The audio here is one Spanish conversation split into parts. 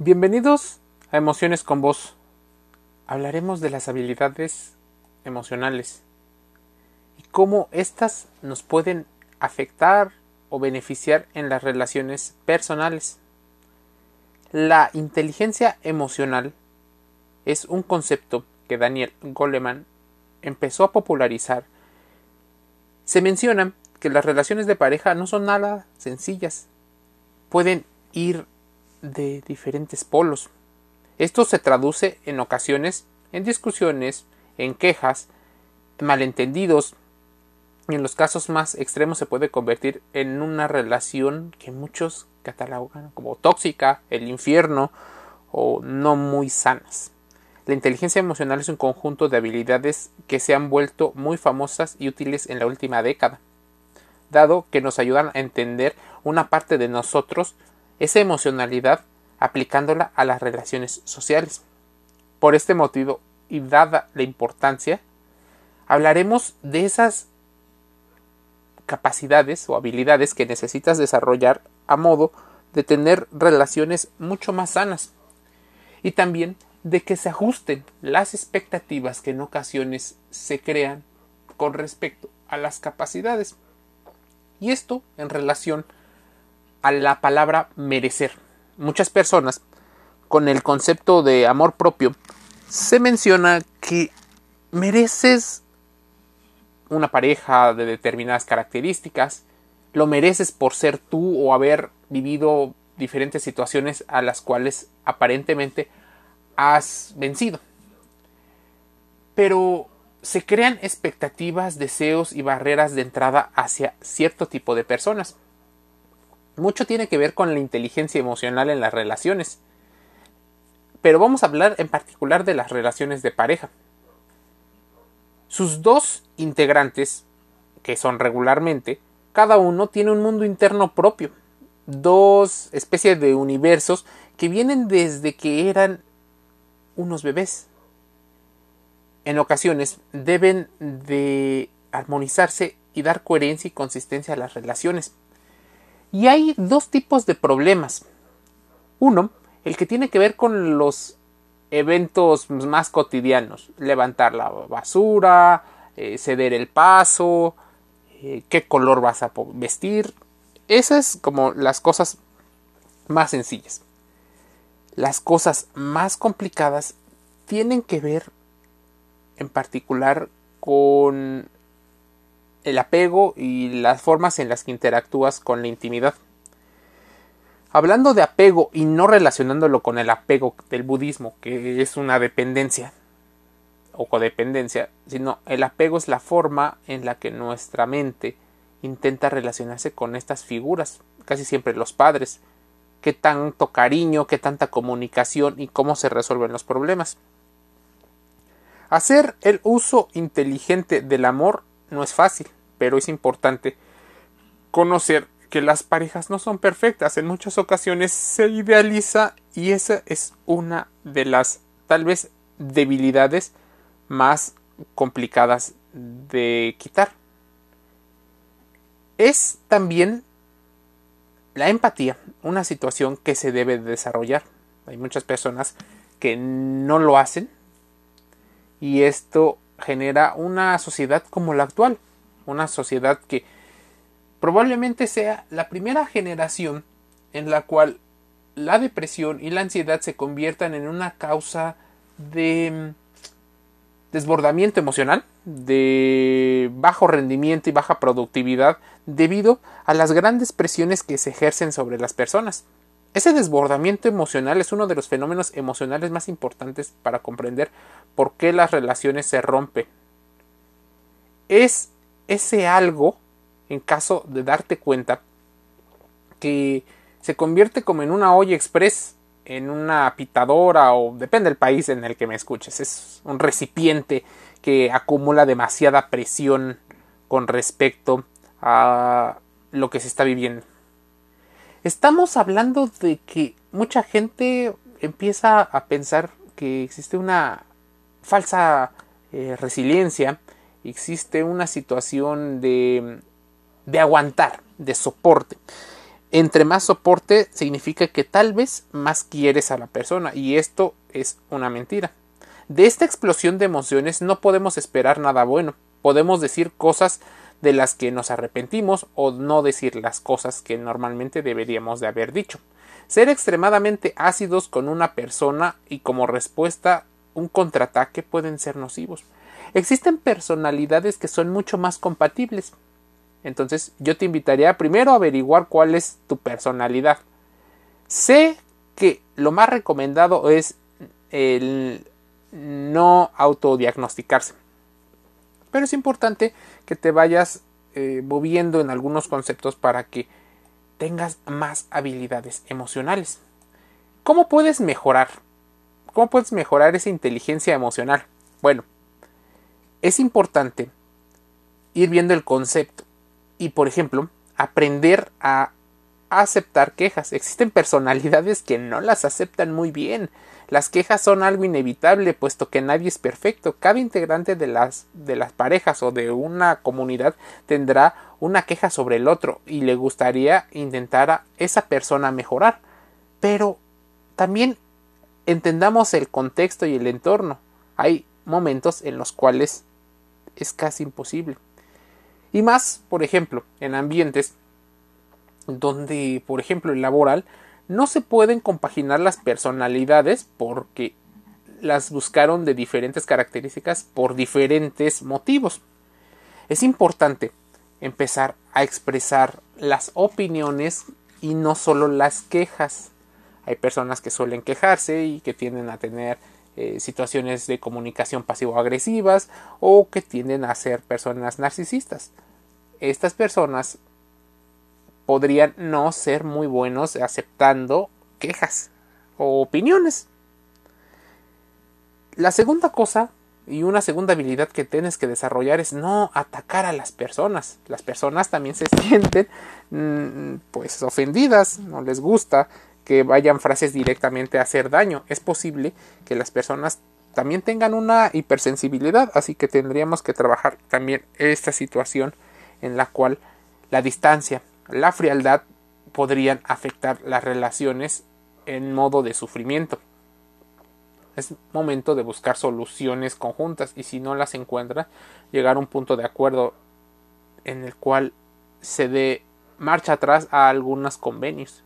Bienvenidos a Emociones con Vos. Hablaremos de las habilidades emocionales y cómo éstas nos pueden afectar o beneficiar en las relaciones personales. La inteligencia emocional es un concepto que Daniel Goleman empezó a popularizar. Se menciona que las relaciones de pareja no son nada sencillas. Pueden ir de diferentes polos. Esto se traduce en ocasiones en discusiones, en quejas, malentendidos, y en los casos más extremos se puede convertir en una relación que muchos catalogan como tóxica, el infierno o no muy sanas. La inteligencia emocional es un conjunto de habilidades que se han vuelto muy famosas y útiles en la última década, dado que nos ayudan a entender una parte de nosotros esa emocionalidad aplicándola a las relaciones sociales. Por este motivo, y dada la importancia, hablaremos de esas capacidades o habilidades que necesitas desarrollar a modo de tener relaciones mucho más sanas y también de que se ajusten las expectativas que en ocasiones se crean con respecto a las capacidades. Y esto en relación a la palabra merecer. Muchas personas, con el concepto de amor propio, se menciona que mereces una pareja de determinadas características, lo mereces por ser tú o haber vivido diferentes situaciones a las cuales aparentemente has vencido. Pero se crean expectativas, deseos y barreras de entrada hacia cierto tipo de personas. Mucho tiene que ver con la inteligencia emocional en las relaciones. Pero vamos a hablar en particular de las relaciones de pareja. Sus dos integrantes, que son regularmente, cada uno tiene un mundo interno propio, dos especies de universos que vienen desde que eran unos bebés. En ocasiones deben de armonizarse y dar coherencia y consistencia a las relaciones. Y hay dos tipos de problemas. Uno, el que tiene que ver con los eventos más cotidianos, levantar la basura, eh, ceder el paso, eh, qué color vas a vestir. Esas como las cosas más sencillas. Las cosas más complicadas tienen que ver en particular con el apego y las formas en las que interactúas con la intimidad. Hablando de apego y no relacionándolo con el apego del budismo, que es una dependencia o codependencia, sino el apego es la forma en la que nuestra mente intenta relacionarse con estas figuras, casi siempre los padres, qué tanto cariño, qué tanta comunicación y cómo se resuelven los problemas. Hacer el uso inteligente del amor no es fácil, pero es importante conocer que las parejas no son perfectas. En muchas ocasiones se idealiza y esa es una de las tal vez debilidades más complicadas de quitar. Es también la empatía una situación que se debe desarrollar. Hay muchas personas que no lo hacen y esto genera una sociedad como la actual, una sociedad que probablemente sea la primera generación en la cual la depresión y la ansiedad se conviertan en una causa de mm, desbordamiento emocional, de bajo rendimiento y baja productividad debido a las grandes presiones que se ejercen sobre las personas. Ese desbordamiento emocional es uno de los fenómenos emocionales más importantes para comprender por qué las relaciones se rompen. Es ese algo, en caso de darte cuenta, que se convierte como en una olla express, en una pitadora o depende del país en el que me escuches. Es un recipiente que acumula demasiada presión con respecto a lo que se está viviendo. Estamos hablando de que mucha gente empieza a pensar que existe una falsa eh, resiliencia, existe una situación de, de aguantar, de soporte. entre más soporte significa que tal vez más quieres a la persona y esto es una mentira. De esta explosión de emociones no podemos esperar nada bueno. Podemos decir cosas de las que nos arrepentimos o no decir las cosas que normalmente deberíamos de haber dicho. Ser extremadamente ácidos con una persona y como respuesta un contraataque pueden ser nocivos. Existen personalidades que son mucho más compatibles. Entonces yo te invitaría primero a averiguar cuál es tu personalidad. Sé que lo más recomendado es el no autodiagnosticarse. Pero es importante que te vayas eh, moviendo en algunos conceptos para que tengas más habilidades emocionales. ¿Cómo puedes mejorar? ¿Cómo puedes mejorar esa inteligencia emocional? Bueno, es importante ir viendo el concepto y, por ejemplo, aprender a aceptar quejas. Existen personalidades que no las aceptan muy bien. Las quejas son algo inevitable, puesto que nadie es perfecto. Cada integrante de las, de las parejas o de una comunidad tendrá una queja sobre el otro y le gustaría intentar a esa persona mejorar. Pero también entendamos el contexto y el entorno. Hay momentos en los cuales es casi imposible. Y más, por ejemplo, en ambientes donde, por ejemplo, el laboral, no se pueden compaginar las personalidades porque las buscaron de diferentes características por diferentes motivos. Es importante empezar a expresar las opiniones y no solo las quejas. Hay personas que suelen quejarse y que tienden a tener eh, situaciones de comunicación pasivo-agresivas o que tienden a ser personas narcisistas. Estas personas podrían no ser muy buenos aceptando quejas o opiniones. La segunda cosa y una segunda habilidad que tienes que desarrollar es no atacar a las personas. Las personas también se sienten mm, pues ofendidas, no les gusta que vayan frases directamente a hacer daño. Es posible que las personas también tengan una hipersensibilidad, así que tendríamos que trabajar también esta situación en la cual la distancia la frialdad podrían afectar las relaciones en modo de sufrimiento. Es momento de buscar soluciones conjuntas y si no las encuentra, llegar a un punto de acuerdo en el cual se dé marcha atrás a algunos convenios.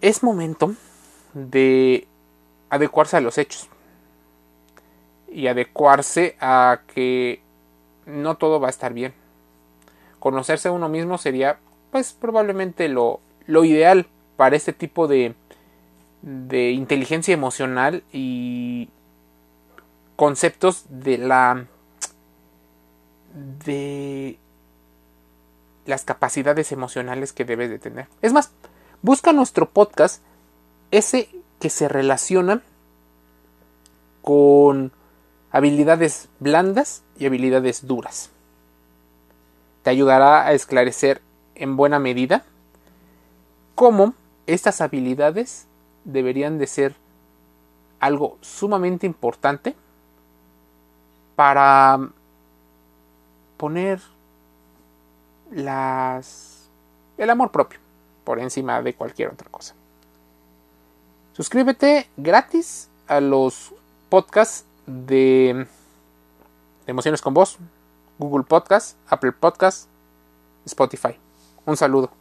Es momento de adecuarse a los hechos y adecuarse a que no todo va a estar bien conocerse a uno mismo sería pues probablemente lo, lo ideal para este tipo de, de inteligencia emocional y conceptos de la de las capacidades emocionales que debes de tener. Es más, busca nuestro podcast ese que se relaciona con habilidades blandas y habilidades duras te ayudará a esclarecer en buena medida cómo estas habilidades deberían de ser algo sumamente importante para poner el amor propio por encima de cualquier otra cosa. Suscríbete gratis a los podcasts de, Emociones con Voz. Google Podcast, Apple Podcast, Spotify. Un saludo.